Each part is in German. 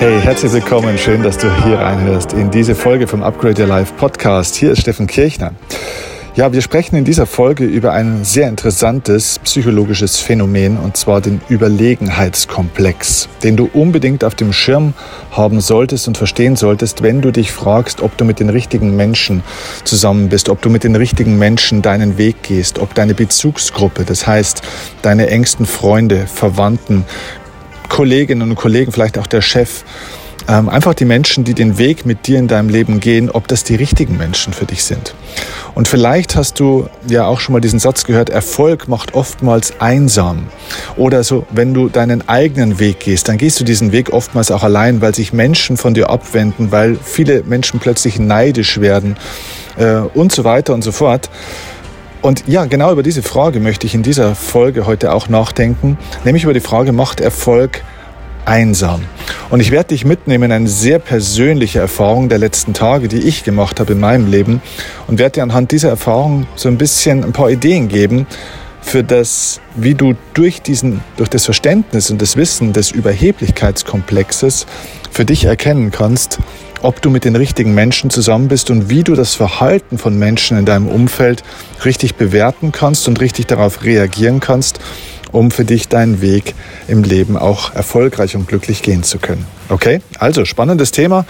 Hey, herzlich willkommen. Schön, dass du hier reinhörst in diese Folge vom Upgrade Your Life Podcast. Hier ist Steffen Kirchner. Ja, wir sprechen in dieser Folge über ein sehr interessantes psychologisches Phänomen und zwar den Überlegenheitskomplex, den du unbedingt auf dem Schirm haben solltest und verstehen solltest, wenn du dich fragst, ob du mit den richtigen Menschen zusammen bist, ob du mit den richtigen Menschen deinen Weg gehst, ob deine Bezugsgruppe, das heißt deine engsten Freunde, Verwandten, Kolleginnen und Kollegen, vielleicht auch der Chef, ähm, einfach die Menschen, die den Weg mit dir in deinem Leben gehen, ob das die richtigen Menschen für dich sind. Und vielleicht hast du ja auch schon mal diesen Satz gehört, Erfolg macht oftmals einsam. Oder so, wenn du deinen eigenen Weg gehst, dann gehst du diesen Weg oftmals auch allein, weil sich Menschen von dir abwenden, weil viele Menschen plötzlich neidisch werden äh, und so weiter und so fort. Und ja, genau über diese Frage möchte ich in dieser Folge heute auch nachdenken, nämlich über die Frage, macht Erfolg einsam? Und ich werde dich mitnehmen in eine sehr persönliche Erfahrung der letzten Tage, die ich gemacht habe in meinem Leben und werde dir anhand dieser Erfahrung so ein bisschen ein paar Ideen geben für das, wie du durch diesen, durch das Verständnis und das Wissen des Überheblichkeitskomplexes für dich erkennen kannst, ob du mit den richtigen Menschen zusammen bist und wie du das Verhalten von Menschen in deinem Umfeld richtig bewerten kannst und richtig darauf reagieren kannst, um für dich deinen Weg im Leben auch erfolgreich und glücklich gehen zu können. Okay, also spannendes Thema.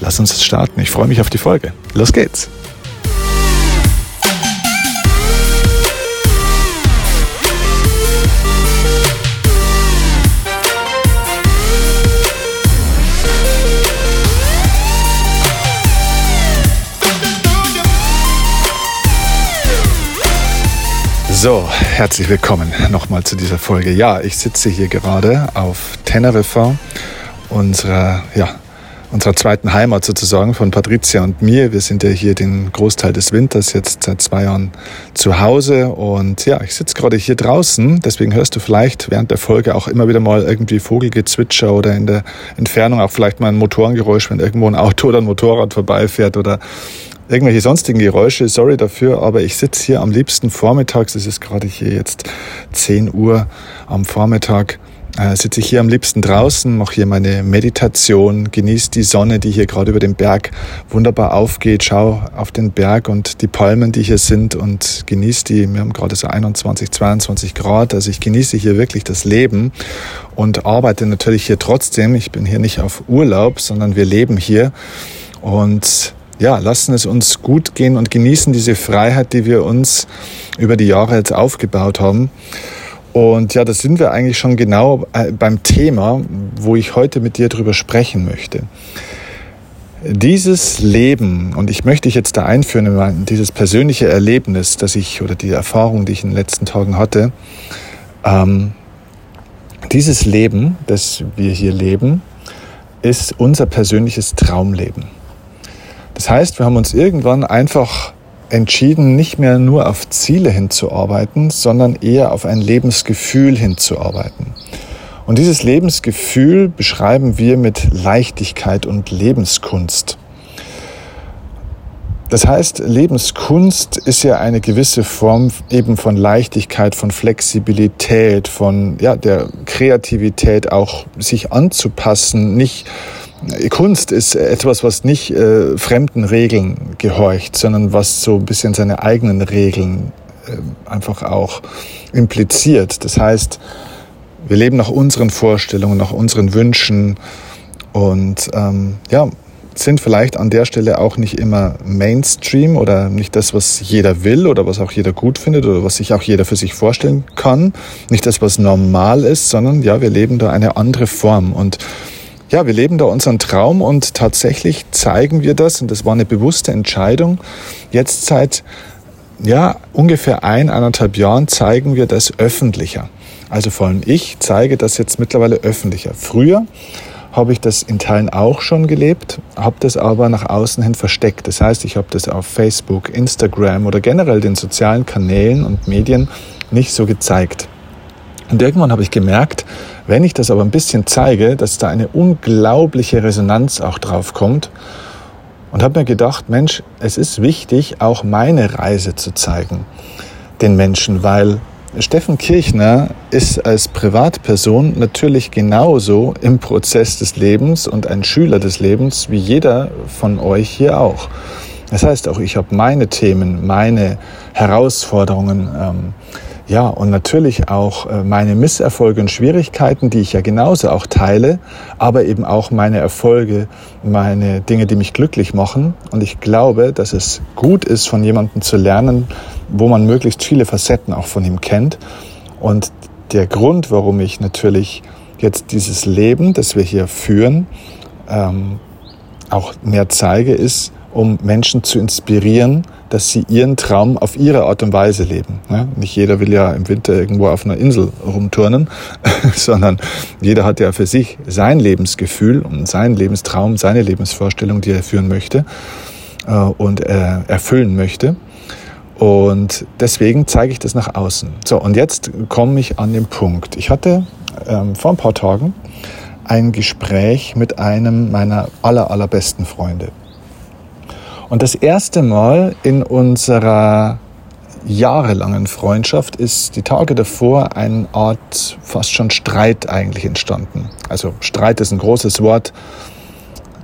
Lass uns starten. Ich freue mich auf die Folge. Los geht's. So, herzlich willkommen nochmal zu dieser Folge. Ja, ich sitze hier gerade auf Teneriffa, unserer, ja, unserer zweiten Heimat sozusagen von Patricia und mir. Wir sind ja hier den Großteil des Winters jetzt seit zwei Jahren zu Hause und ja, ich sitze gerade hier draußen. Deswegen hörst du vielleicht während der Folge auch immer wieder mal irgendwie Vogelgezwitscher oder in der Entfernung auch vielleicht mal ein Motorengeräusch, wenn irgendwo ein Auto oder ein Motorrad vorbeifährt oder irgendwelche sonstigen Geräusche. Sorry dafür, aber ich sitze hier am liebsten vormittags. Es ist gerade hier jetzt 10 Uhr am Vormittag. Äh, sitze ich hier am liebsten draußen, mache hier meine Meditation, genieße die Sonne, die hier gerade über den Berg wunderbar aufgeht, schau auf den Berg und die Palmen, die hier sind und genieße die. Wir haben gerade so 21, 22 Grad, also ich genieße hier wirklich das Leben und arbeite natürlich hier trotzdem. Ich bin hier nicht auf Urlaub, sondern wir leben hier und ja, lassen es uns gut gehen und genießen diese Freiheit, die wir uns über die Jahre jetzt aufgebaut haben. Und ja, da sind wir eigentlich schon genau äh, beim Thema, wo ich heute mit dir drüber sprechen möchte. Dieses Leben, und ich möchte dich jetzt da einführen in dieses persönliche Erlebnis, das ich, oder die Erfahrung, die ich in den letzten Tagen hatte, ähm, dieses Leben, das wir hier leben, ist unser persönliches Traumleben. Das heißt, wir haben uns irgendwann einfach entschieden, nicht mehr nur auf Ziele hinzuarbeiten, sondern eher auf ein Lebensgefühl hinzuarbeiten. Und dieses Lebensgefühl beschreiben wir mit Leichtigkeit und Lebenskunst. Das heißt, Lebenskunst ist ja eine gewisse Form eben von Leichtigkeit, von Flexibilität, von ja, der Kreativität auch sich anzupassen, nicht Kunst ist etwas, was nicht äh, fremden Regeln gehorcht, sondern was so ein bisschen seine eigenen Regeln äh, einfach auch impliziert. Das heißt, wir leben nach unseren Vorstellungen, nach unseren Wünschen und ähm, ja, sind vielleicht an der Stelle auch nicht immer Mainstream oder nicht das, was jeder will oder was auch jeder gut findet oder was sich auch jeder für sich vorstellen kann. Nicht das, was normal ist, sondern ja, wir leben da eine andere Form und ja, wir leben da unseren Traum und tatsächlich zeigen wir das, und das war eine bewusste Entscheidung, jetzt seit ja, ungefähr ein, anderthalb Jahren zeigen wir das öffentlicher. Also vor allem ich zeige das jetzt mittlerweile öffentlicher. Früher habe ich das in Teilen auch schon gelebt, habe das aber nach außen hin versteckt. Das heißt, ich habe das auf Facebook, Instagram oder generell den sozialen Kanälen und Medien nicht so gezeigt. Und irgendwann habe ich gemerkt, wenn ich das aber ein bisschen zeige, dass da eine unglaubliche Resonanz auch drauf kommt. Und habe mir gedacht, Mensch, es ist wichtig, auch meine Reise zu zeigen den Menschen, weil Steffen Kirchner ist als Privatperson natürlich genauso im Prozess des Lebens und ein Schüler des Lebens wie jeder von euch hier auch. Das heißt auch, ich habe meine Themen, meine Herausforderungen, ähm, ja, und natürlich auch äh, meine Misserfolge und Schwierigkeiten, die ich ja genauso auch teile, aber eben auch meine Erfolge, meine Dinge, die mich glücklich machen. Und ich glaube, dass es gut ist, von jemandem zu lernen, wo man möglichst viele Facetten auch von ihm kennt. Und der Grund, warum ich natürlich jetzt dieses Leben, das wir hier führen, ähm, auch mehr zeige, ist, um Menschen zu inspirieren, dass sie ihren Traum auf ihre Art und Weise leben. Nicht jeder will ja im Winter irgendwo auf einer Insel rumturnen, sondern jeder hat ja für sich sein Lebensgefühl und seinen Lebenstraum, seine Lebensvorstellung, die er führen möchte äh, und erfüllen möchte. Und deswegen zeige ich das nach außen. So, und jetzt komme ich an den Punkt. Ich hatte ähm, vor ein paar Tagen ein Gespräch mit einem meiner aller, allerbesten Freunde. Und das erste Mal in unserer jahrelangen Freundschaft ist die Tage davor eine Art fast schon Streit eigentlich entstanden. Also Streit ist ein großes Wort.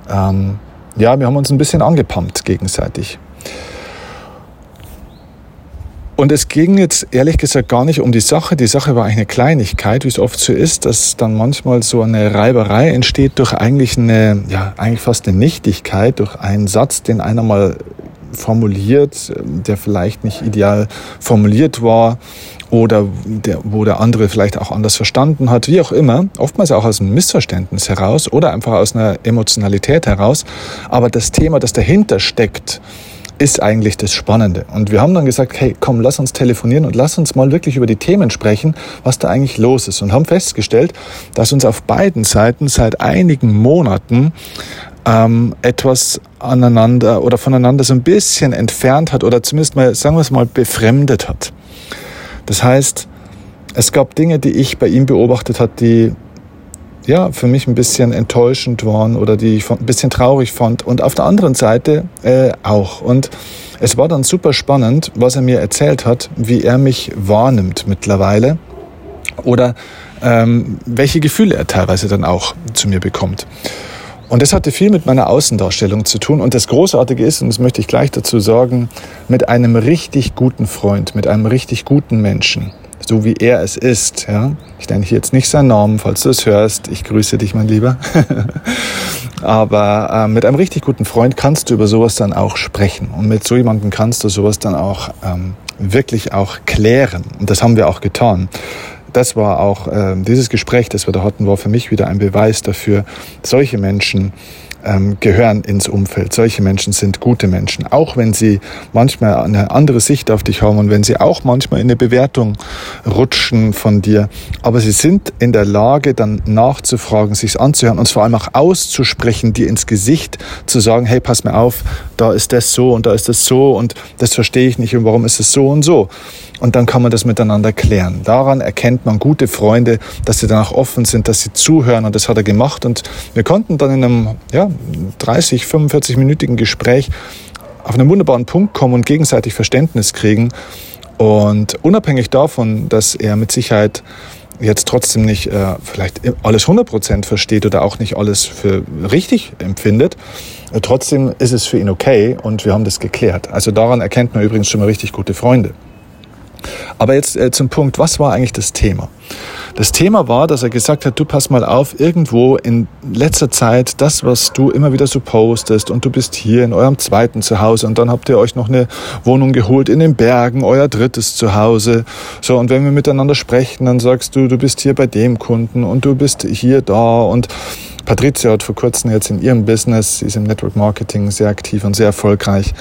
Ähm, ja, wir haben uns ein bisschen angepumpt gegenseitig. Und es ging jetzt ehrlich gesagt gar nicht um die Sache. Die Sache war eine Kleinigkeit, wie es oft so ist, dass dann manchmal so eine Reiberei entsteht durch eigentlich eine, ja, eigentlich fast eine Nichtigkeit, durch einen Satz, den einer mal formuliert, der vielleicht nicht ideal formuliert war oder der, wo der andere vielleicht auch anders verstanden hat, wie auch immer, oftmals auch aus einem Missverständnis heraus oder einfach aus einer Emotionalität heraus. Aber das Thema, das dahinter steckt, ist eigentlich das Spannende. Und wir haben dann gesagt, hey, komm, lass uns telefonieren und lass uns mal wirklich über die Themen sprechen, was da eigentlich los ist. Und haben festgestellt, dass uns auf beiden Seiten seit einigen Monaten ähm, etwas aneinander oder voneinander so ein bisschen entfernt hat oder zumindest mal, sagen wir es mal, befremdet hat. Das heißt, es gab Dinge, die ich bei ihm beobachtet hat, die ja, für mich ein bisschen enttäuschend waren oder die ich ein bisschen traurig fand. Und auf der anderen Seite äh, auch. Und es war dann super spannend, was er mir erzählt hat, wie er mich wahrnimmt mittlerweile oder ähm, welche Gefühle er teilweise dann auch zu mir bekommt. Und das hatte viel mit meiner Außendarstellung zu tun. Und das Großartige ist, und das möchte ich gleich dazu sagen, mit einem richtig guten Freund, mit einem richtig guten Menschen so wie er es ist. Ja? Ich nenne hier jetzt nicht seinen Namen, falls du es hörst. Ich grüße dich, mein Lieber. Aber äh, mit einem richtig guten Freund kannst du über sowas dann auch sprechen. Und mit so jemandem kannst du sowas dann auch ähm, wirklich auch klären. Und das haben wir auch getan. Das war auch, äh, dieses Gespräch, das wir da hatten, war für mich wieder ein Beweis dafür, solche Menschen ähm, gehören ins Umfeld. Solche Menschen sind gute Menschen, auch wenn sie manchmal eine andere Sicht auf dich haben und wenn sie auch manchmal in eine Bewertung rutschen von dir. Aber sie sind in der Lage, dann nachzufragen, sich anzuhören und vor allem auch auszusprechen, dir ins Gesicht zu sagen, hey, pass mir auf, da ist das so und da ist das so und das verstehe ich nicht und warum ist es so und so und dann kann man das miteinander klären. Daran erkennt man gute Freunde, dass sie danach offen sind, dass sie zuhören und das hat er gemacht und wir konnten dann in einem ja, 30, 45-minütigen Gespräch auf einen wunderbaren Punkt kommen und gegenseitig Verständnis kriegen und unabhängig davon, dass er mit Sicherheit jetzt trotzdem nicht äh, vielleicht alles 100% versteht oder auch nicht alles für richtig empfindet, trotzdem ist es für ihn okay und wir haben das geklärt. Also daran erkennt man übrigens schon mal richtig gute Freunde. Aber jetzt äh, zum Punkt, was war eigentlich das Thema? Das Thema war, dass er gesagt hat, du pass mal auf, irgendwo in letzter Zeit, das, was du immer wieder so postest und du bist hier in eurem zweiten Zuhause und dann habt ihr euch noch eine Wohnung geholt in den Bergen, euer drittes Zuhause. So, und wenn wir miteinander sprechen, dann sagst du, du bist hier bei dem Kunden und du bist hier da und Patricia hat vor kurzem jetzt in ihrem Business, sie ist im Network Marketing sehr aktiv und sehr erfolgreich,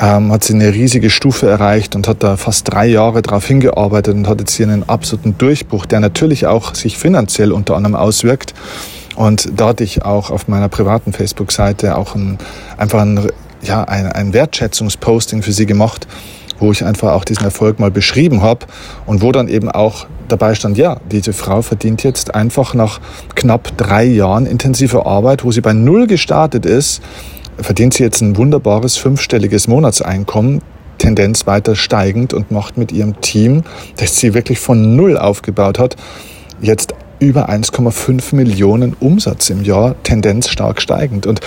ähm, hat sie eine riesige Stufe erreicht und hat da fast drei Jahre darauf hingearbeitet und hat jetzt hier einen absoluten Durchbruch, der natürlich auch sich finanziell unter anderem auswirkt. Und da hatte ich auch auf meiner privaten Facebook-Seite auch ein, einfach ein, ja, ein, ein Wertschätzungsposting für sie gemacht, wo ich einfach auch diesen Erfolg mal beschrieben habe und wo dann eben auch dabei stand, ja, diese Frau verdient jetzt einfach nach knapp drei Jahren intensiver Arbeit, wo sie bei Null gestartet ist, verdient sie jetzt ein wunderbares fünfstelliges Monatseinkommen, Tendenz weiter steigend und macht mit ihrem Team, das sie wirklich von Null aufgebaut hat, jetzt über 1,5 Millionen Umsatz im Jahr, Tendenz stark steigend. Und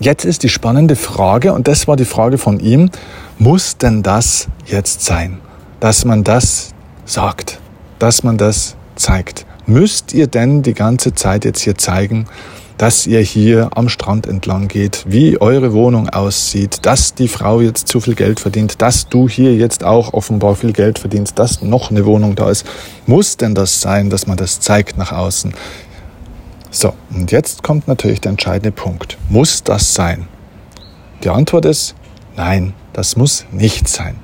jetzt ist die spannende Frage, und das war die Frage von ihm, muss denn das jetzt sein, dass man das sagt, dass man das zeigt? Müsst ihr denn die ganze Zeit jetzt hier zeigen, dass ihr hier am Strand entlang geht, wie eure Wohnung aussieht, dass die Frau jetzt zu viel Geld verdient, dass du hier jetzt auch offenbar viel Geld verdienst, dass noch eine Wohnung da ist. Muss denn das sein, dass man das zeigt nach außen? So, und jetzt kommt natürlich der entscheidende Punkt. Muss das sein? Die Antwort ist nein, das muss nicht sein.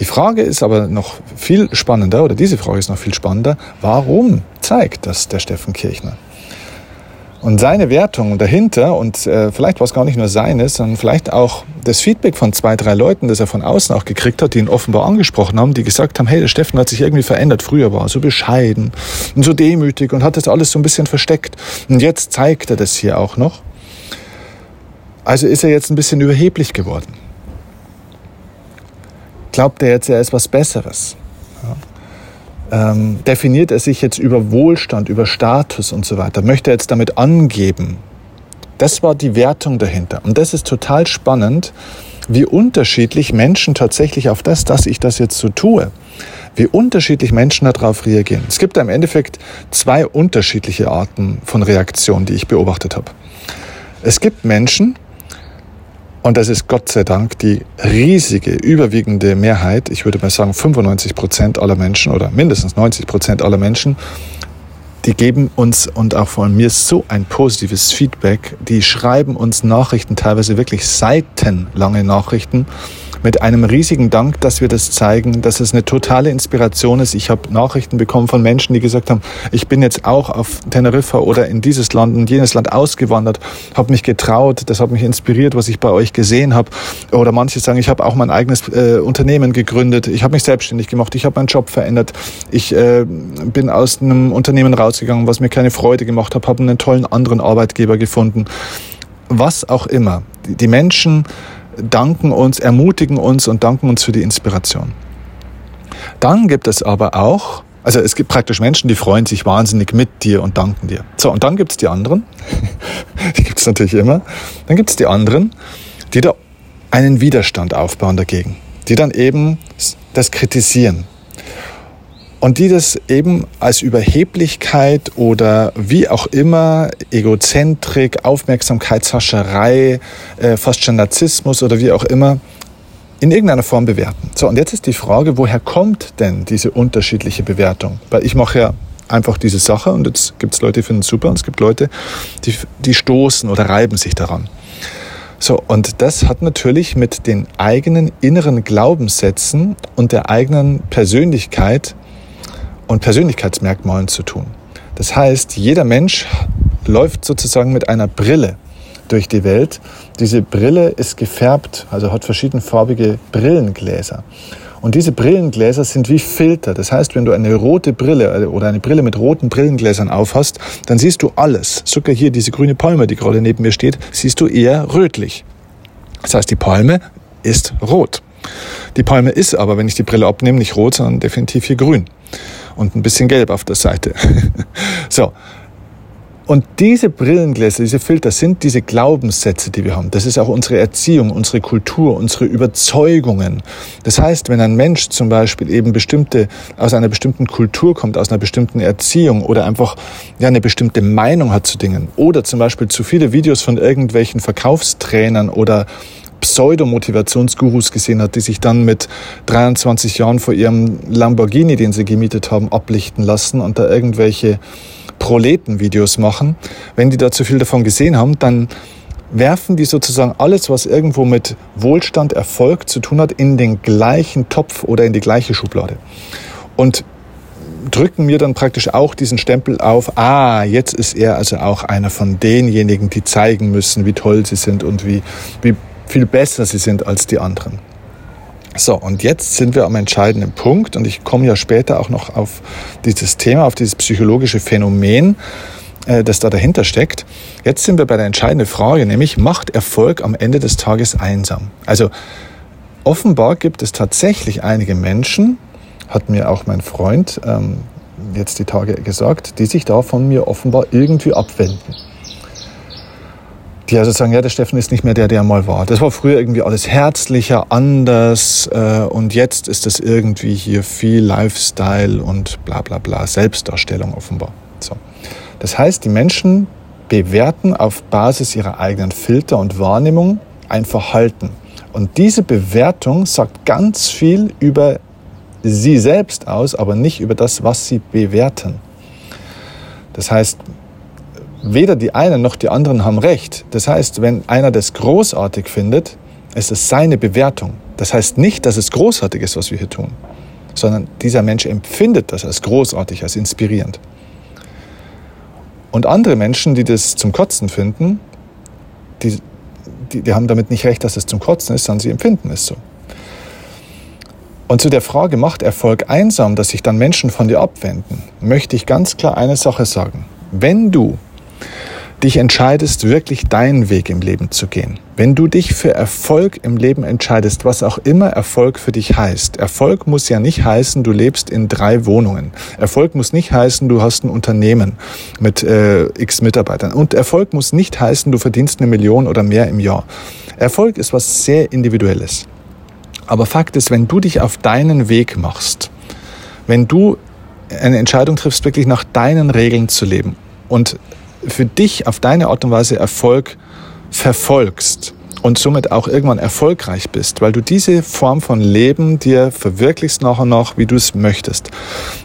Die Frage ist aber noch viel spannender, oder diese Frage ist noch viel spannender, warum zeigt das der Steffen Kirchner? Und seine Wertung dahinter, und äh, vielleicht war es gar nicht nur seines, sondern vielleicht auch das Feedback von zwei, drei Leuten, das er von außen auch gekriegt hat, die ihn offenbar angesprochen haben, die gesagt haben, hey, der Steffen hat sich irgendwie verändert. Früher war er so bescheiden und so demütig und hat das alles so ein bisschen versteckt. Und jetzt zeigt er das hier auch noch. Also ist er jetzt ein bisschen überheblich geworden. Glaubt er jetzt, er ist was Besseres? Ähm, definiert er sich jetzt über Wohlstand, über Status und so weiter? Möchte er jetzt damit angeben? Das war die Wertung dahinter. Und das ist total spannend, wie unterschiedlich Menschen tatsächlich auf das, dass ich das jetzt so tue, wie unterschiedlich Menschen darauf reagieren. Es gibt im Endeffekt zwei unterschiedliche Arten von Reaktionen, die ich beobachtet habe. Es gibt Menschen, und das ist Gott sei Dank die riesige, überwiegende Mehrheit, ich würde mal sagen 95 Prozent aller Menschen oder mindestens 90 Prozent aller Menschen, die geben uns und auch von mir so ein positives Feedback. Die schreiben uns Nachrichten, teilweise wirklich seitenlange Nachrichten mit einem riesigen Dank, dass wir das zeigen, dass es eine totale Inspiration ist. Ich habe Nachrichten bekommen von Menschen, die gesagt haben, ich bin jetzt auch auf Teneriffa oder in dieses Land und jenes Land ausgewandert, habe mich getraut, das hat mich inspiriert, was ich bei euch gesehen habe. Oder manche sagen, ich habe auch mein eigenes äh, Unternehmen gegründet, ich habe mich selbstständig gemacht, ich habe meinen Job verändert, ich äh, bin aus einem Unternehmen rausgegangen, was mir keine Freude gemacht hat, habe einen tollen anderen Arbeitgeber gefunden. Was auch immer. Die Menschen danken uns, ermutigen uns und danken uns für die Inspiration. Dann gibt es aber auch, also es gibt praktisch Menschen, die freuen sich wahnsinnig mit dir und danken dir. So, und dann gibt es die anderen, die gibt es natürlich immer, dann gibt es die anderen, die da einen Widerstand aufbauen dagegen, die dann eben das kritisieren, und die das eben als Überheblichkeit oder wie auch immer, Egozentrik, Aufmerksamkeitshascherei, äh, fast schon Narzissmus oder wie auch immer, in irgendeiner Form bewerten. So, und jetzt ist die Frage, woher kommt denn diese unterschiedliche Bewertung? Weil ich mache ja einfach diese Sache und jetzt gibt es Leute, die finden es super und es gibt Leute, die, die stoßen oder reiben sich daran. So, und das hat natürlich mit den eigenen inneren Glaubenssätzen und der eigenen Persönlichkeit und Persönlichkeitsmerkmalen zu tun. Das heißt, jeder Mensch läuft sozusagen mit einer Brille durch die Welt. Diese Brille ist gefärbt, also hat verschiedenfarbige Brillengläser. Und diese Brillengläser sind wie Filter. Das heißt, wenn du eine rote Brille äh, oder eine Brille mit roten Brillengläsern aufhast, dann siehst du alles. Sogar hier diese grüne Palme, die gerade neben mir steht, siehst du eher rötlich. Das heißt, die Palme ist rot. Die Palme ist aber, wenn ich die Brille abnehme, nicht rot, sondern definitiv hier grün und ein bisschen gelb auf der Seite. so. Und diese Brillengläser, diese Filter sind diese Glaubenssätze, die wir haben. Das ist auch unsere Erziehung, unsere Kultur, unsere Überzeugungen. Das heißt, wenn ein Mensch zum Beispiel eben bestimmte, aus einer bestimmten Kultur kommt, aus einer bestimmten Erziehung oder einfach ja, eine bestimmte Meinung hat zu Dingen oder zum Beispiel zu viele Videos von irgendwelchen Verkaufstrainern oder Pseudo-Motivationsgurus gesehen hat, die sich dann mit 23 Jahren vor ihrem Lamborghini, den sie gemietet haben, ablichten lassen und da irgendwelche Proleten-Videos machen. Wenn die da zu viel davon gesehen haben, dann werfen die sozusagen alles, was irgendwo mit Wohlstand, Erfolg zu tun hat, in den gleichen Topf oder in die gleiche Schublade. Und drücken mir dann praktisch auch diesen Stempel auf, ah, jetzt ist er also auch einer von denjenigen, die zeigen müssen, wie toll sie sind und wie, wie viel besser sie sind als die anderen. So, und jetzt sind wir am entscheidenden Punkt und ich komme ja später auch noch auf dieses Thema, auf dieses psychologische Phänomen, äh, das da dahinter steckt. Jetzt sind wir bei der entscheidenden Frage, nämlich macht Erfolg am Ende des Tages einsam? Also offenbar gibt es tatsächlich einige Menschen, hat mir auch mein Freund ähm, jetzt die Tage gesagt, die sich da von mir offenbar irgendwie abwenden. Die also sagen, ja, der Steffen ist nicht mehr der, der mal war. Das war früher irgendwie alles herzlicher, anders äh, und jetzt ist es irgendwie hier viel Lifestyle und bla bla bla, Selbstdarstellung offenbar. So. Das heißt, die Menschen bewerten auf Basis ihrer eigenen Filter und Wahrnehmung ein Verhalten. Und diese Bewertung sagt ganz viel über sie selbst aus, aber nicht über das, was sie bewerten. Das heißt, weder die einen noch die anderen haben recht. Das heißt, wenn einer das großartig findet, ist es seine Bewertung. Das heißt nicht, dass es großartig ist, was wir hier tun, sondern dieser Mensch empfindet das als großartig, als inspirierend. Und andere Menschen, die das zum Kotzen finden, die, die, die haben damit nicht recht, dass es zum Kotzen ist, sondern sie empfinden es so. Und zu der Frage, macht Erfolg einsam, dass sich dann Menschen von dir abwenden, möchte ich ganz klar eine Sache sagen. Wenn du dich entscheidest, wirklich deinen Weg im Leben zu gehen, wenn du dich für Erfolg im Leben entscheidest, was auch immer Erfolg für dich heißt. Erfolg muss ja nicht heißen, du lebst in drei Wohnungen. Erfolg muss nicht heißen, du hast ein Unternehmen mit äh, x Mitarbeitern. Und Erfolg muss nicht heißen, du verdienst eine Million oder mehr im Jahr. Erfolg ist was sehr Individuelles. Aber Fakt ist, wenn du dich auf deinen Weg machst, wenn du eine Entscheidung triffst, wirklich nach deinen Regeln zu leben und für dich auf deine Art und Weise Erfolg verfolgst und somit auch irgendwann erfolgreich bist, weil du diese Form von Leben dir verwirklichst nach und nach, wie du es möchtest,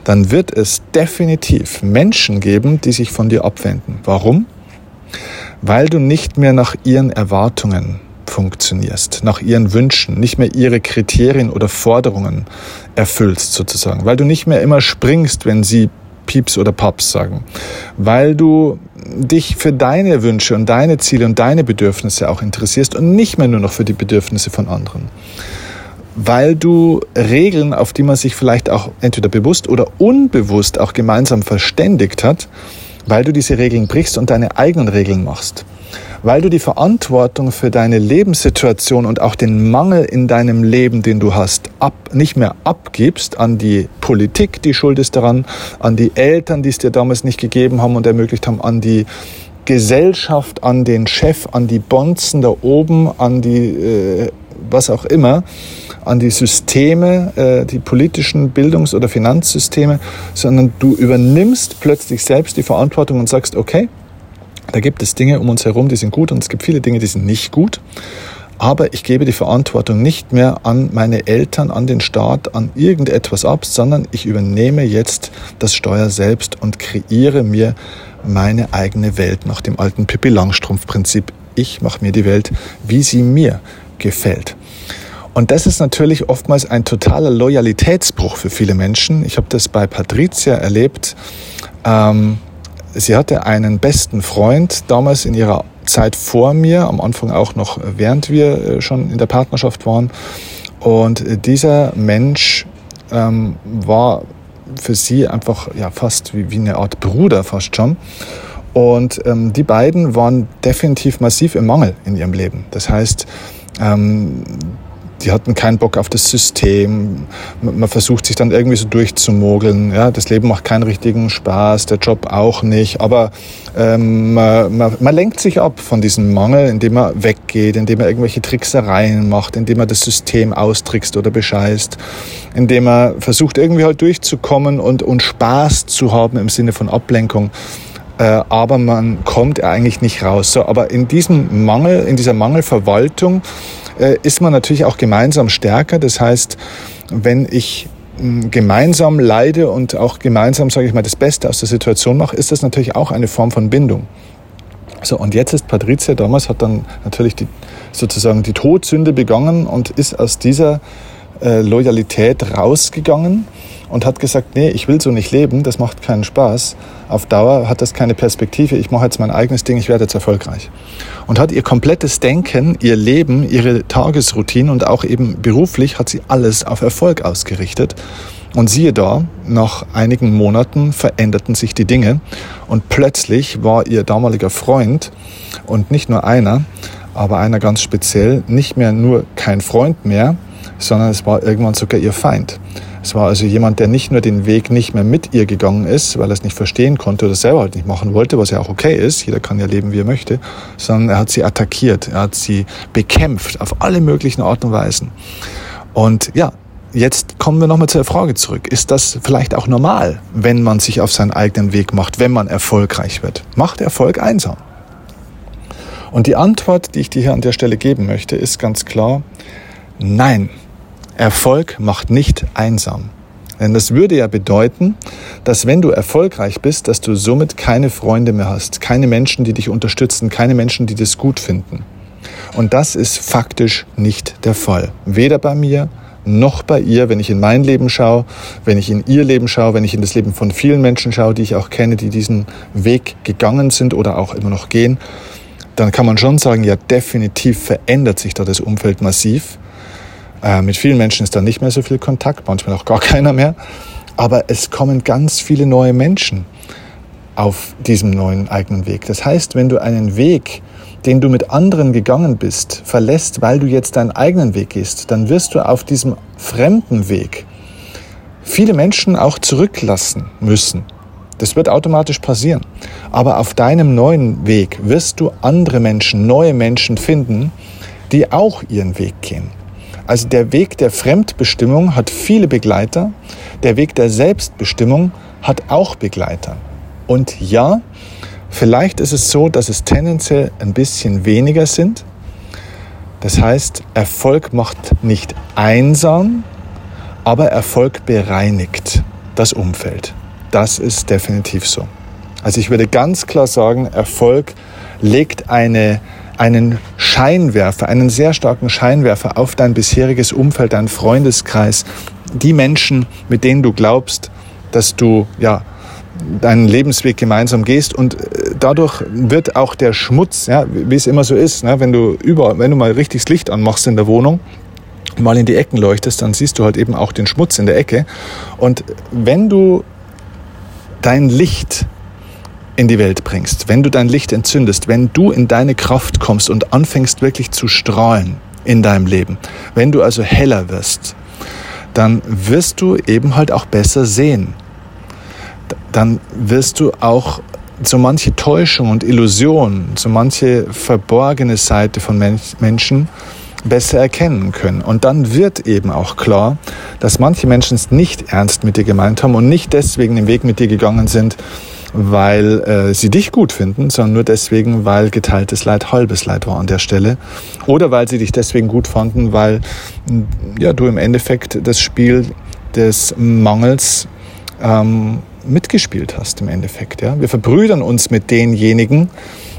dann wird es definitiv Menschen geben, die sich von dir abwenden. Warum? Weil du nicht mehr nach ihren Erwartungen funktionierst, nach ihren Wünschen, nicht mehr ihre Kriterien oder Forderungen erfüllst sozusagen, weil du nicht mehr immer springst, wenn sie Pieps oder Pops sagen, weil du dich für deine Wünsche und deine Ziele und deine Bedürfnisse auch interessierst und nicht mehr nur noch für die Bedürfnisse von anderen. Weil du Regeln, auf die man sich vielleicht auch entweder bewusst oder unbewusst auch gemeinsam verständigt hat, weil du diese Regeln brichst und deine eigenen Regeln machst weil du die Verantwortung für deine Lebenssituation und auch den Mangel in deinem Leben, den du hast, ab, nicht mehr abgibst an die Politik, die schuld ist daran, an die Eltern, die es dir damals nicht gegeben haben und ermöglicht haben, an die Gesellschaft, an den Chef, an die Bonzen da oben, an die äh, was auch immer, an die Systeme, äh, die politischen Bildungs- oder Finanzsysteme, sondern du übernimmst plötzlich selbst die Verantwortung und sagst, okay, da gibt es Dinge um uns herum, die sind gut und es gibt viele Dinge, die sind nicht gut. Aber ich gebe die Verantwortung nicht mehr an meine Eltern, an den Staat, an irgendetwas ab, sondern ich übernehme jetzt das Steuer selbst und kreiere mir meine eigene Welt nach dem alten Pippi Langstrumpf-Prinzip. Ich mache mir die Welt, wie sie mir gefällt. Und das ist natürlich oftmals ein totaler Loyalitätsbruch für viele Menschen. Ich habe das bei Patricia erlebt. Ähm, Sie hatte einen besten Freund damals in ihrer Zeit vor mir, am Anfang auch noch während wir äh, schon in der Partnerschaft waren. Und dieser Mensch ähm, war für sie einfach ja fast wie, wie eine Art Bruder fast schon. Und ähm, die beiden waren definitiv massiv im Mangel in ihrem Leben. Das heißt, ähm, die hatten keinen Bock auf das System. Man versucht sich dann irgendwie so durchzumogeln. Ja, das Leben macht keinen richtigen Spaß, der Job auch nicht. Aber ähm, man, man, man lenkt sich ab von diesem Mangel, indem man weggeht, indem man irgendwelche Tricksereien macht, indem man das System austrickst oder bescheißt, indem man versucht irgendwie halt durchzukommen und, und Spaß zu haben im Sinne von Ablenkung aber man kommt eigentlich nicht raus. So, aber in diesem Mangel, in dieser Mangelverwaltung äh, ist man natürlich auch gemeinsam stärker. Das heißt, wenn ich hm, gemeinsam leide und auch gemeinsam, sage ich mal, das Beste aus der Situation mache, ist das natürlich auch eine Form von Bindung. So, und jetzt ist Patricia damals, hat dann natürlich die, sozusagen die Todsünde begangen und ist aus dieser äh, Loyalität rausgegangen und hat gesagt, nee, ich will so nicht leben, das macht keinen Spaß. Auf Dauer hat das keine Perspektive, ich mache jetzt mein eigenes Ding, ich werde jetzt erfolgreich. Und hat ihr komplettes Denken, ihr Leben, ihre Tagesroutine und auch eben beruflich hat sie alles auf Erfolg ausgerichtet. Und siehe da, nach einigen Monaten veränderten sich die Dinge und plötzlich war ihr damaliger Freund und nicht nur einer, aber einer ganz speziell, nicht mehr nur kein Freund mehr, sondern es war irgendwann sogar ihr Feind. Es war also jemand, der nicht nur den Weg nicht mehr mit ihr gegangen ist, weil er es nicht verstehen konnte oder selber halt nicht machen wollte, was ja auch okay ist, jeder kann ja leben, wie er möchte, sondern er hat sie attackiert, er hat sie bekämpft auf alle möglichen Art und Weisen. Und ja, jetzt kommen wir nochmal zur Frage zurück. Ist das vielleicht auch normal, wenn man sich auf seinen eigenen Weg macht, wenn man erfolgreich wird? Macht Erfolg einsam? Und die Antwort, die ich dir hier an der Stelle geben möchte, ist ganz klar, nein. Erfolg macht nicht einsam. Denn das würde ja bedeuten, dass wenn du erfolgreich bist, dass du somit keine Freunde mehr hast, keine Menschen, die dich unterstützen, keine Menschen, die das gut finden. Und das ist faktisch nicht der Fall. Weder bei mir noch bei ihr, wenn ich in mein Leben schaue, wenn ich in ihr Leben schaue, wenn ich in das Leben von vielen Menschen schaue, die ich auch kenne, die diesen Weg gegangen sind oder auch immer noch gehen, dann kann man schon sagen, ja, definitiv verändert sich da das Umfeld massiv. Äh, mit vielen Menschen ist da nicht mehr so viel Kontakt, manchmal auch gar keiner mehr. Aber es kommen ganz viele neue Menschen auf diesem neuen eigenen Weg. Das heißt, wenn du einen Weg, den du mit anderen gegangen bist, verlässt, weil du jetzt deinen eigenen Weg gehst, dann wirst du auf diesem fremden Weg viele Menschen auch zurücklassen müssen. Das wird automatisch passieren. Aber auf deinem neuen Weg wirst du andere Menschen, neue Menschen finden, die auch ihren Weg gehen. Also der Weg der Fremdbestimmung hat viele Begleiter, der Weg der Selbstbestimmung hat auch Begleiter. Und ja, vielleicht ist es so, dass es tendenziell ein bisschen weniger sind. Das heißt, Erfolg macht nicht einsam, aber Erfolg bereinigt das Umfeld. Das ist definitiv so. Also ich würde ganz klar sagen, Erfolg legt eine einen Scheinwerfer, einen sehr starken Scheinwerfer auf dein bisheriges Umfeld, deinen Freundeskreis, die Menschen, mit denen du glaubst, dass du ja deinen Lebensweg gemeinsam gehst. Und äh, dadurch wird auch der Schmutz, ja, wie es immer so ist, ne, wenn du über, wenn du mal richtig das Licht anmachst in der Wohnung, mal in die Ecken leuchtest, dann siehst du halt eben auch den Schmutz in der Ecke. Und wenn du dein Licht in die Welt bringst, wenn du dein Licht entzündest, wenn du in deine Kraft kommst und anfängst wirklich zu strahlen in deinem Leben, wenn du also heller wirst, dann wirst du eben halt auch besser sehen. Dann wirst du auch so manche Täuschung und Illusion, so manche verborgene Seite von Menschen besser erkennen können. Und dann wird eben auch klar, dass manche Menschen es nicht ernst mit dir gemeint haben und nicht deswegen den Weg mit dir gegangen sind, weil äh, sie dich gut finden, sondern nur deswegen, weil geteiltes Leid halbes Leid war an der Stelle. Oder weil sie dich deswegen gut fanden, weil ja, du im Endeffekt das Spiel des Mangels ähm, mitgespielt hast im Endeffekt. Ja? Wir verbrüdern uns mit denjenigen,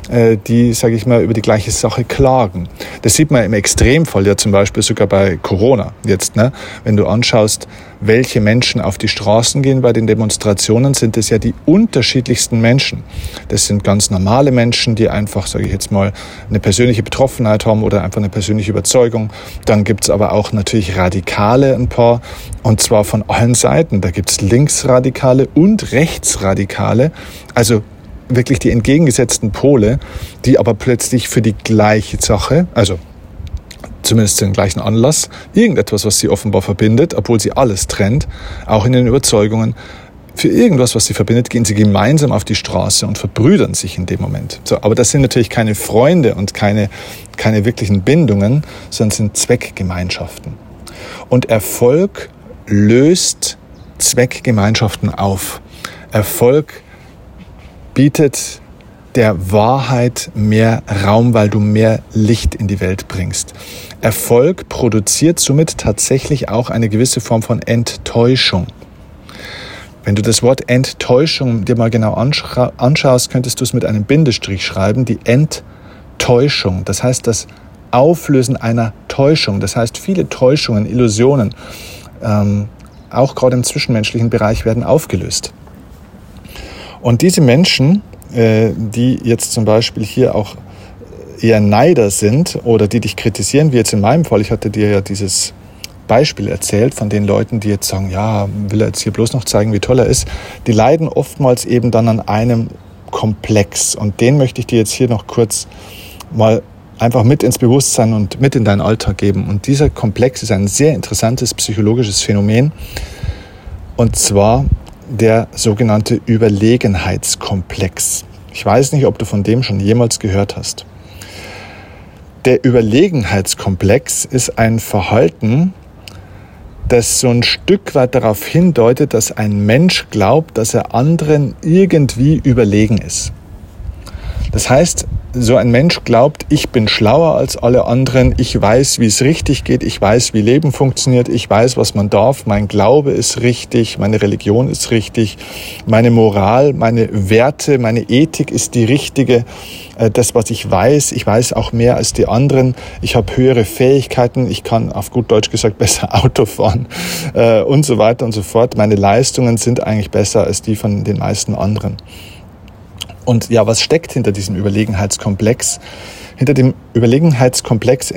die, sage ich mal, über die gleiche Sache klagen. Das sieht man im Extremfall ja zum Beispiel sogar bei Corona jetzt. Ne? Wenn du anschaust, welche Menschen auf die Straßen gehen bei den Demonstrationen, sind es ja die unterschiedlichsten Menschen. Das sind ganz normale Menschen, die einfach, sage ich jetzt mal, eine persönliche Betroffenheit haben oder einfach eine persönliche Überzeugung. Dann gibt's aber auch natürlich Radikale ein paar, und zwar von allen Seiten. Da gibt's Linksradikale und Rechtsradikale. Also wirklich die entgegengesetzten Pole, die aber plötzlich für die gleiche Sache, also zumindest den gleichen Anlass, irgendetwas, was sie offenbar verbindet, obwohl sie alles trennt, auch in den Überzeugungen, für irgendwas, was sie verbindet, gehen sie gemeinsam auf die Straße und verbrüdern sich in dem Moment. So, aber das sind natürlich keine Freunde und keine, keine wirklichen Bindungen, sondern sind Zweckgemeinschaften. Und Erfolg löst Zweckgemeinschaften auf. Erfolg bietet der Wahrheit mehr Raum, weil du mehr Licht in die Welt bringst. Erfolg produziert somit tatsächlich auch eine gewisse Form von Enttäuschung. Wenn du das Wort Enttäuschung dir mal genau anschaust, könntest du es mit einem Bindestrich schreiben, die Enttäuschung. Das heißt, das Auflösen einer Täuschung. Das heißt, viele Täuschungen, Illusionen, ähm, auch gerade im zwischenmenschlichen Bereich, werden aufgelöst. Und diese Menschen, äh, die jetzt zum Beispiel hier auch eher Neider sind oder die dich kritisieren, wie jetzt in meinem Fall, ich hatte dir ja dieses Beispiel erzählt von den Leuten, die jetzt sagen, ja, will er jetzt hier bloß noch zeigen, wie toll er ist, die leiden oftmals eben dann an einem Komplex. Und den möchte ich dir jetzt hier noch kurz mal einfach mit ins Bewusstsein und mit in deinen Alltag geben. Und dieser Komplex ist ein sehr interessantes psychologisches Phänomen. Und zwar der sogenannte Überlegenheitskomplex. Ich weiß nicht, ob du von dem schon jemals gehört hast. Der Überlegenheitskomplex ist ein Verhalten, das so ein Stück weit darauf hindeutet, dass ein Mensch glaubt, dass er anderen irgendwie überlegen ist. Das heißt, so ein Mensch glaubt, ich bin schlauer als alle anderen, ich weiß, wie es richtig geht, ich weiß, wie Leben funktioniert, ich weiß, was man darf, mein Glaube ist richtig, meine Religion ist richtig, meine Moral, meine Werte, meine Ethik ist die richtige, äh, das, was ich weiß, ich weiß auch mehr als die anderen, ich habe höhere Fähigkeiten, ich kann auf gut Deutsch gesagt besser Auto fahren äh, und so weiter und so fort. Meine Leistungen sind eigentlich besser als die von den meisten anderen. Und ja, was steckt hinter diesem Überlegenheitskomplex? Hinter dem Überlegenheitskomplex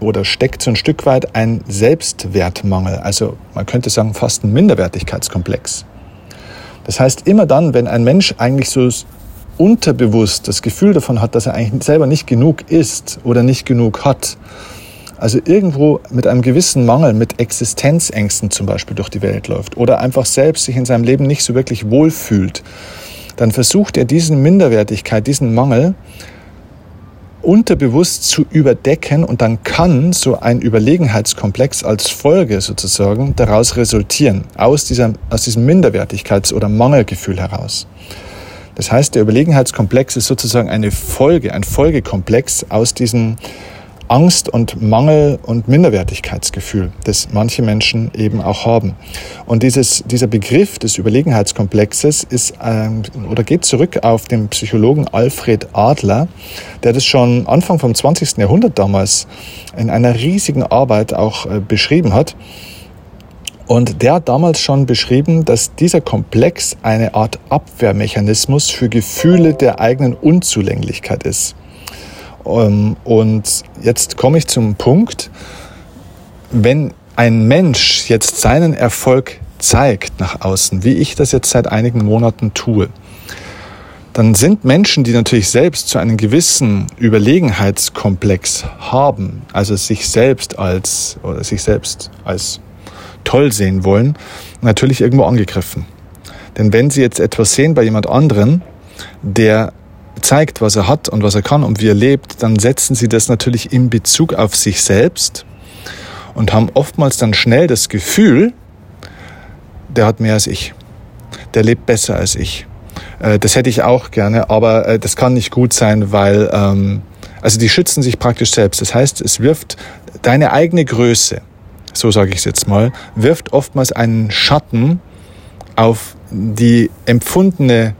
oder steckt so ein Stück weit ein Selbstwertmangel, also man könnte sagen fast ein Minderwertigkeitskomplex. Das heißt, immer dann, wenn ein Mensch eigentlich so unterbewusst das Gefühl davon hat, dass er eigentlich selber nicht genug ist oder nicht genug hat, also irgendwo mit einem gewissen Mangel, mit Existenzängsten zum Beispiel durch die Welt läuft oder einfach selbst sich in seinem Leben nicht so wirklich wohlfühlt, dann versucht er diesen Minderwertigkeit, diesen Mangel unterbewusst zu überdecken und dann kann so ein Überlegenheitskomplex als Folge sozusagen daraus resultieren, aus, dieser, aus diesem Minderwertigkeits- oder Mangelgefühl heraus. Das heißt, der Überlegenheitskomplex ist sozusagen eine Folge, ein Folgekomplex aus diesen Angst und Mangel und Minderwertigkeitsgefühl, das manche Menschen eben auch haben. Und dieses, dieser Begriff des Überlegenheitskomplexes ist ähm, oder geht zurück auf den Psychologen Alfred Adler, der das schon Anfang vom 20. Jahrhundert damals in einer riesigen Arbeit auch äh, beschrieben hat. Und der hat damals schon beschrieben, dass dieser Komplex eine Art Abwehrmechanismus für Gefühle der eigenen Unzulänglichkeit ist. Ähm, und jetzt komme ich zum Punkt, wenn ein Mensch jetzt seinen Erfolg zeigt nach außen, wie ich das jetzt seit einigen Monaten tue, dann sind Menschen, die natürlich selbst zu einem gewissen Überlegenheitskomplex haben, also sich selbst als oder sich selbst als toll sehen wollen, natürlich irgendwo angegriffen. Denn wenn sie jetzt etwas sehen bei jemand anderen, der zeigt, was er hat und was er kann und wie er lebt, dann setzen sie das natürlich in Bezug auf sich selbst und haben oftmals dann schnell das Gefühl, der hat mehr als ich, der lebt besser als ich. Äh, das hätte ich auch gerne, aber äh, das kann nicht gut sein, weil ähm, also die schützen sich praktisch selbst. Das heißt, es wirft deine eigene Größe, so sage ich es jetzt mal, wirft oftmals einen Schatten auf die empfundene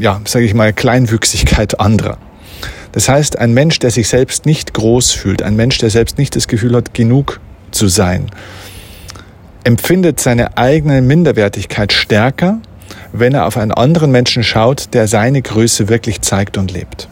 ja, sage ich mal, Kleinwüchsigkeit anderer. Das heißt, ein Mensch, der sich selbst nicht groß fühlt, ein Mensch, der selbst nicht das Gefühl hat, genug zu sein, empfindet seine eigene Minderwertigkeit stärker, wenn er auf einen anderen Menschen schaut, der seine Größe wirklich zeigt und lebt.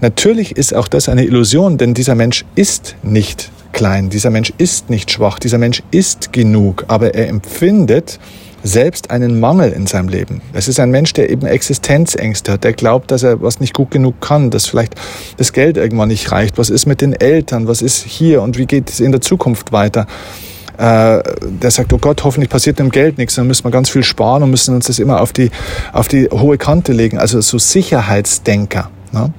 Natürlich ist auch das eine Illusion, denn dieser Mensch ist nicht klein, dieser Mensch ist nicht schwach, dieser Mensch ist genug, aber er empfindet selbst einen Mangel in seinem Leben. Es ist ein Mensch, der eben Existenzängste hat, der glaubt, dass er was nicht gut genug kann, dass vielleicht das Geld irgendwann nicht reicht. Was ist mit den Eltern? Was ist hier und wie geht es in der Zukunft weiter? Äh, der sagt, oh Gott, hoffentlich passiert dem Geld nichts, dann müssen wir ganz viel sparen und müssen uns das immer auf die, auf die hohe Kante legen. Also so Sicherheitsdenker. Ne?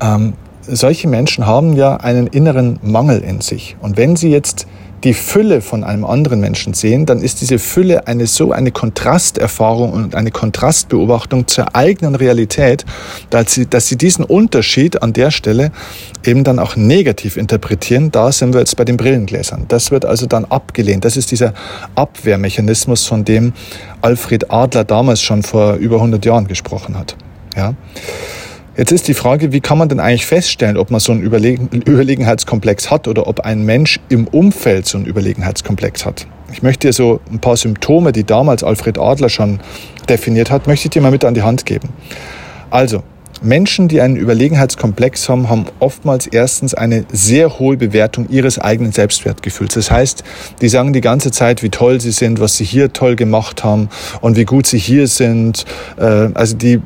Ähm, solche Menschen haben ja einen inneren Mangel in sich. Und wenn sie jetzt die Fülle von einem anderen Menschen sehen, dann ist diese Fülle eine so eine Kontrasterfahrung und eine Kontrastbeobachtung zur eigenen Realität, dass sie, dass sie diesen Unterschied an der Stelle eben dann auch negativ interpretieren. Da sind wir jetzt bei den Brillengläsern. Das wird also dann abgelehnt. Das ist dieser Abwehrmechanismus, von dem Alfred Adler damals schon vor über 100 Jahren gesprochen hat. Ja. Jetzt ist die Frage, wie kann man denn eigentlich feststellen, ob man so einen Überlegen Überlegenheitskomplex hat oder ob ein Mensch im Umfeld so einen Überlegenheitskomplex hat. Ich möchte dir so ein paar Symptome, die damals Alfred Adler schon definiert hat, möchte ich dir mal mit an die Hand geben. Also, Menschen, die einen Überlegenheitskomplex haben, haben oftmals erstens eine sehr hohe Bewertung ihres eigenen Selbstwertgefühls. Das heißt, die sagen die ganze Zeit, wie toll sie sind, was sie hier toll gemacht haben und wie gut sie hier sind. Äh, also die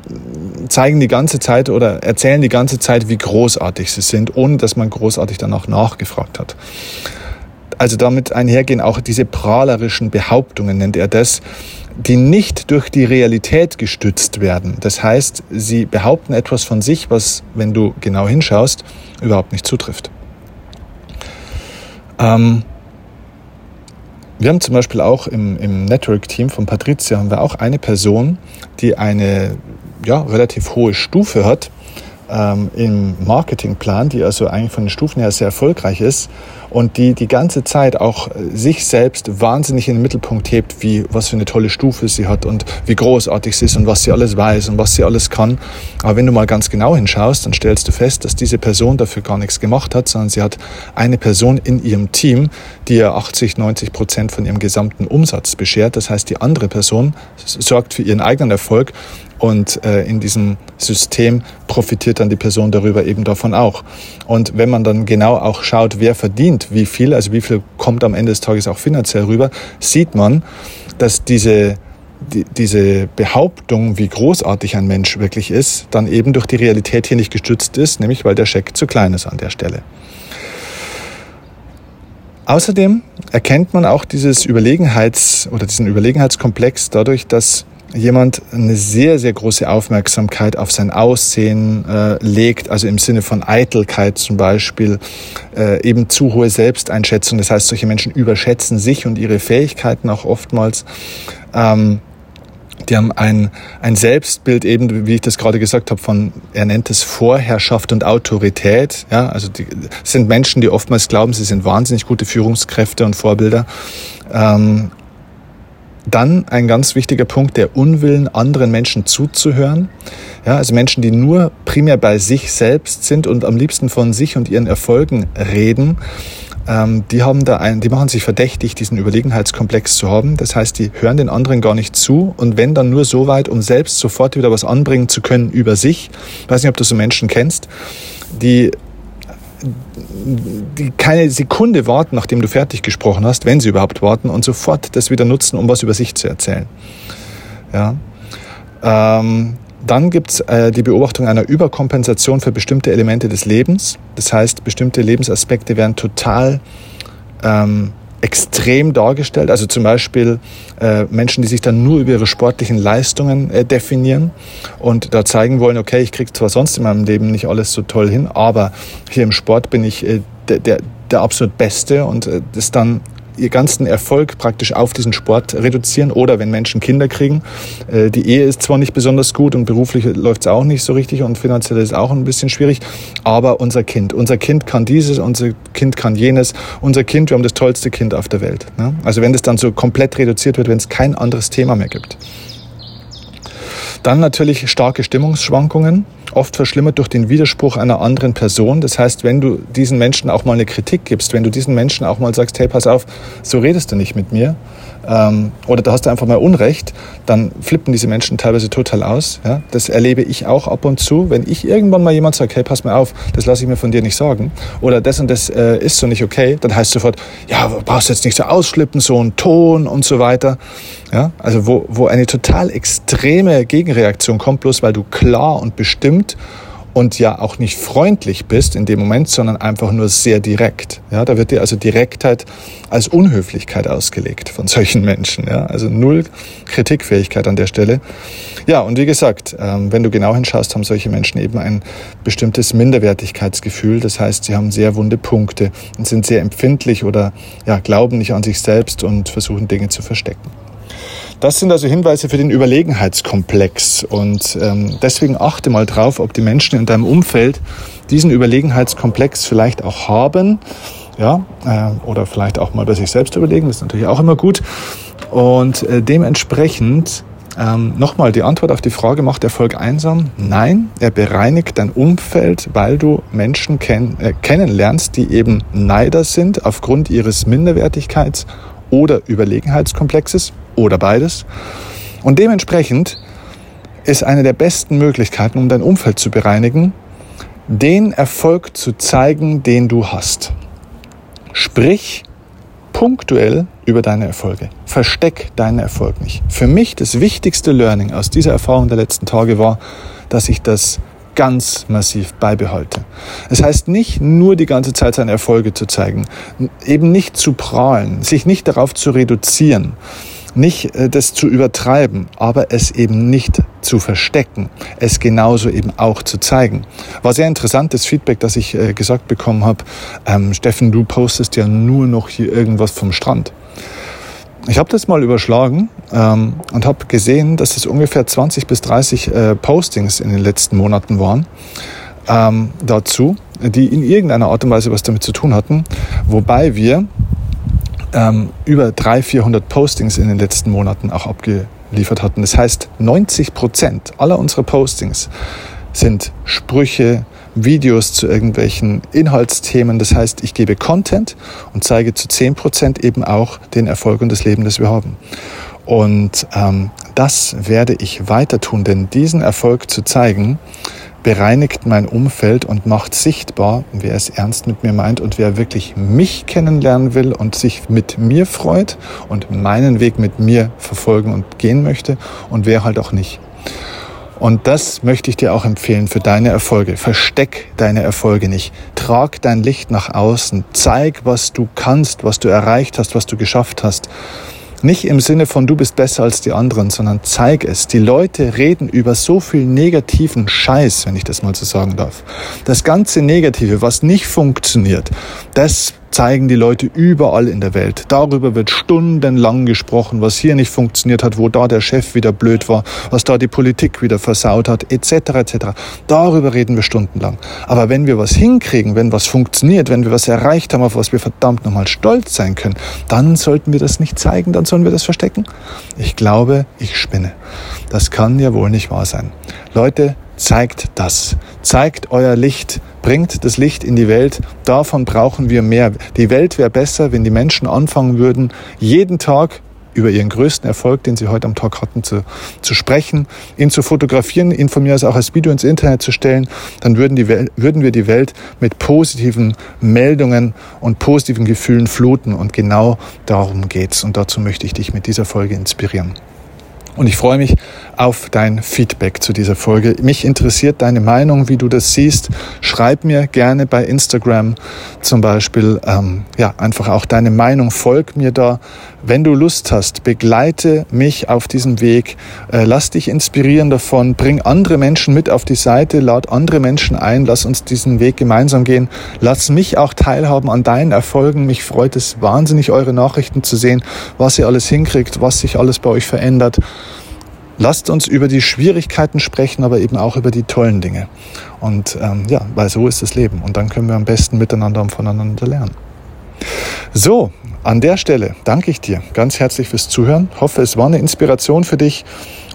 zeigen die ganze Zeit oder erzählen die ganze Zeit, wie großartig sie sind, ohne dass man großartig danach nachgefragt hat. Also damit einhergehen auch diese prahlerischen Behauptungen, nennt er das, die nicht durch die Realität gestützt werden. Das heißt, sie behaupten etwas von sich, was, wenn du genau hinschaust, überhaupt nicht zutrifft. Ähm, wir haben zum Beispiel auch im, im Network-Team von Patricia haben wir auch eine Person, die eine ja, relativ hohe Stufe hat ähm, im Marketingplan, die also eigentlich von den Stufen her sehr erfolgreich ist und die die ganze Zeit auch äh, sich selbst wahnsinnig in den Mittelpunkt hebt, wie was für eine tolle Stufe sie hat und wie großartig sie ist und was sie alles weiß und was sie alles kann. Aber wenn du mal ganz genau hinschaust, dann stellst du fest, dass diese Person dafür gar nichts gemacht hat, sondern sie hat eine Person in ihrem Team, die ihr 80, 90 Prozent von ihrem gesamten Umsatz beschert. Das heißt, die andere Person sorgt für ihren eigenen Erfolg und äh, in diesem System profitiert dann die Person darüber eben davon auch. Und wenn man dann genau auch schaut, wer verdient wie viel, also wie viel kommt am Ende des Tages auch finanziell rüber, sieht man, dass diese die, diese Behauptung, wie großartig ein Mensch wirklich ist, dann eben durch die Realität hier nicht gestützt ist, nämlich weil der Scheck zu klein ist an der Stelle. Außerdem erkennt man auch dieses Überlegenheits- oder diesen Überlegenheitskomplex dadurch, dass jemand eine sehr, sehr große Aufmerksamkeit auf sein Aussehen äh, legt, also im Sinne von Eitelkeit zum Beispiel, äh, eben zu hohe Selbsteinschätzung. Das heißt, solche Menschen überschätzen sich und ihre Fähigkeiten auch oftmals. Ähm, die haben ein, ein Selbstbild eben, wie ich das gerade gesagt habe, von, er nennt es Vorherrschaft und Autorität. Ja, also die sind Menschen, die oftmals glauben, sie sind wahnsinnig gute Führungskräfte und Vorbilder. Ähm, dann ein ganz wichtiger Punkt, der Unwillen, anderen Menschen zuzuhören. Ja, also Menschen, die nur primär bei sich selbst sind und am liebsten von sich und ihren Erfolgen reden, ähm, die haben da ein, die machen sich verdächtig, diesen Überlegenheitskomplex zu haben. Das heißt, die hören den anderen gar nicht zu und wenn dann nur so weit, um selbst sofort wieder was anbringen zu können über sich. Ich weiß nicht, ob du so Menschen kennst, die die keine Sekunde warten, nachdem du fertig gesprochen hast, wenn sie überhaupt warten, und sofort das wieder nutzen, um was über sich zu erzählen. Ja. Ähm, dann gibt es äh, die Beobachtung einer Überkompensation für bestimmte Elemente des Lebens. Das heißt, bestimmte Lebensaspekte werden total ähm, extrem dargestellt. Also zum Beispiel äh, Menschen, die sich dann nur über ihre sportlichen Leistungen äh, definieren und da zeigen wollen, okay, ich kriege zwar sonst in meinem Leben nicht alles so toll hin, aber hier im Sport bin ich äh, der, der, der absolut Beste und äh, das dann ihr ganzen Erfolg praktisch auf diesen Sport reduzieren oder wenn Menschen Kinder kriegen. Äh, die Ehe ist zwar nicht besonders gut und beruflich läuft es auch nicht so richtig und finanziell ist auch ein bisschen schwierig, aber unser Kind, unser Kind kann dieses, unser Kind kann jenes, unser Kind, wir haben das tollste Kind auf der Welt. Ne? Also wenn das dann so komplett reduziert wird, wenn es kein anderes Thema mehr gibt. Dann natürlich starke Stimmungsschwankungen, oft verschlimmert durch den Widerspruch einer anderen Person. Das heißt, wenn du diesen Menschen auch mal eine Kritik gibst, wenn du diesen Menschen auch mal sagst, hey, pass auf, so redest du nicht mit mir, ähm, oder da hast du einfach mal Unrecht, dann flippen diese Menschen teilweise total aus. Ja? Das erlebe ich auch ab und zu. Wenn ich irgendwann mal jemand sagt, hey, pass mal auf, das lasse ich mir von dir nicht sagen, oder das und das äh, ist so nicht okay, dann heißt sofort, ja, brauchst du jetzt nicht so ausflippen, so ein Ton und so weiter. Ja? Also wo, wo eine total extreme Gegenreaktion kommt, bloß weil du klar und bestimmt und ja auch nicht freundlich bist in dem Moment, sondern einfach nur sehr direkt. Ja, da wird dir also Direktheit als Unhöflichkeit ausgelegt von solchen Menschen. Ja, also null Kritikfähigkeit an der Stelle. Ja, und wie gesagt, ähm, wenn du genau hinschaust, haben solche Menschen eben ein bestimmtes Minderwertigkeitsgefühl. Das heißt, sie haben sehr wunde Punkte und sind sehr empfindlich oder ja, glauben nicht an sich selbst und versuchen Dinge zu verstecken. Das sind also Hinweise für den Überlegenheitskomplex. Und ähm, deswegen achte mal drauf, ob die Menschen in deinem Umfeld diesen Überlegenheitskomplex vielleicht auch haben. Ja, äh, oder vielleicht auch mal bei sich selbst überlegen, das ist natürlich auch immer gut. Und äh, dementsprechend ähm, nochmal die Antwort auf die Frage, macht Erfolg einsam? Nein, er bereinigt dein Umfeld, weil du Menschen kenn äh, kennenlernst, die eben Neider sind aufgrund ihres Minderwertigkeits- oder Überlegenheitskomplexes oder beides. Und dementsprechend ist eine der besten Möglichkeiten, um dein Umfeld zu bereinigen, den Erfolg zu zeigen, den du hast. Sprich, punktuell über deine Erfolge. Versteck deinen Erfolg nicht. Für mich das wichtigste Learning aus dieser Erfahrung der letzten Tage war, dass ich das ganz massiv beibehalte. Es heißt nicht nur die ganze Zeit seine Erfolge zu zeigen, eben nicht zu prahlen, sich nicht darauf zu reduzieren, nicht äh, das zu übertreiben, aber es eben nicht zu verstecken, es genauso eben auch zu zeigen. War sehr interessantes Feedback, das ich äh, gesagt bekommen habe. Ähm, Steffen, du postest ja nur noch hier irgendwas vom Strand. Ich habe das mal überschlagen ähm, und habe gesehen, dass es ungefähr 20 bis 30 äh, Postings in den letzten Monaten waren ähm, dazu, die in irgendeiner Art und Weise was damit zu tun hatten, wobei wir ähm, über 300, 400 Postings in den letzten Monaten auch abgeliefert hatten. Das heißt, 90 Prozent aller unserer Postings sind Sprüche, Videos zu irgendwelchen Inhaltsthemen. Das heißt, ich gebe Content und zeige zu 10% eben auch den Erfolg und das Leben, das wir haben. Und ähm, das werde ich weiter tun, denn diesen Erfolg zu zeigen, bereinigt mein Umfeld und macht sichtbar, wer es ernst mit mir meint und wer wirklich mich kennenlernen will und sich mit mir freut und meinen Weg mit mir verfolgen und gehen möchte und wer halt auch nicht. Und das möchte ich dir auch empfehlen für deine Erfolge. Versteck deine Erfolge nicht. Trag dein Licht nach außen. Zeig, was du kannst, was du erreicht hast, was du geschafft hast. Nicht im Sinne von du bist besser als die anderen, sondern zeig es. Die Leute reden über so viel negativen Scheiß, wenn ich das mal so sagen darf. Das ganze Negative, was nicht funktioniert, das zeigen die Leute überall in der Welt. Darüber wird stundenlang gesprochen, was hier nicht funktioniert hat, wo da der Chef wieder blöd war, was da die Politik wieder versaut hat, etc. etc. Darüber reden wir stundenlang. Aber wenn wir was hinkriegen, wenn was funktioniert, wenn wir was erreicht haben, auf was wir verdammt nochmal stolz sein können, dann sollten wir das nicht zeigen, dann sollen wir das verstecken. Ich glaube, ich spinne. Das kann ja wohl nicht wahr sein. Leute, zeigt das. Zeigt euer Licht, bringt das Licht in die Welt. Davon brauchen wir mehr. Die Welt wäre besser, wenn die Menschen anfangen würden, jeden Tag über ihren größten Erfolg, den sie heute am Tag hatten, zu, zu sprechen, ihn zu fotografieren, ihn von mir aus auch als Video ins Internet zu stellen, dann würden, die Welt, würden wir die Welt mit positiven Meldungen und positiven Gefühlen fluten. Und genau darum geht's. Und dazu möchte ich dich mit dieser Folge inspirieren. Und ich freue mich auf dein Feedback zu dieser Folge. Mich interessiert deine Meinung, wie du das siehst. Schreib mir gerne bei Instagram zum Beispiel, ähm, ja, einfach auch deine Meinung. Folg mir da. Wenn du Lust hast, begleite mich auf diesem Weg. Äh, lass dich inspirieren davon. Bring andere Menschen mit auf die Seite. Lad andere Menschen ein. Lass uns diesen Weg gemeinsam gehen. Lass mich auch teilhaben an deinen Erfolgen. Mich freut es wahnsinnig, eure Nachrichten zu sehen, was ihr alles hinkriegt, was sich alles bei euch verändert. Lasst uns über die Schwierigkeiten sprechen, aber eben auch über die tollen Dinge. Und ähm, ja, weil so ist das Leben. Und dann können wir am besten miteinander und voneinander lernen. So, an der Stelle danke ich dir ganz herzlich fürs Zuhören. Hoffe, es war eine Inspiration für dich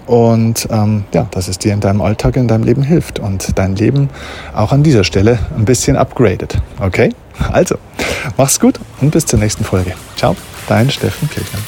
und ähm, ja, dass es dir in deinem Alltag, in deinem Leben hilft und dein Leben auch an dieser Stelle ein bisschen upgradet. Okay? Also, mach's gut und bis zur nächsten Folge. Ciao, dein Steffen Kirchner.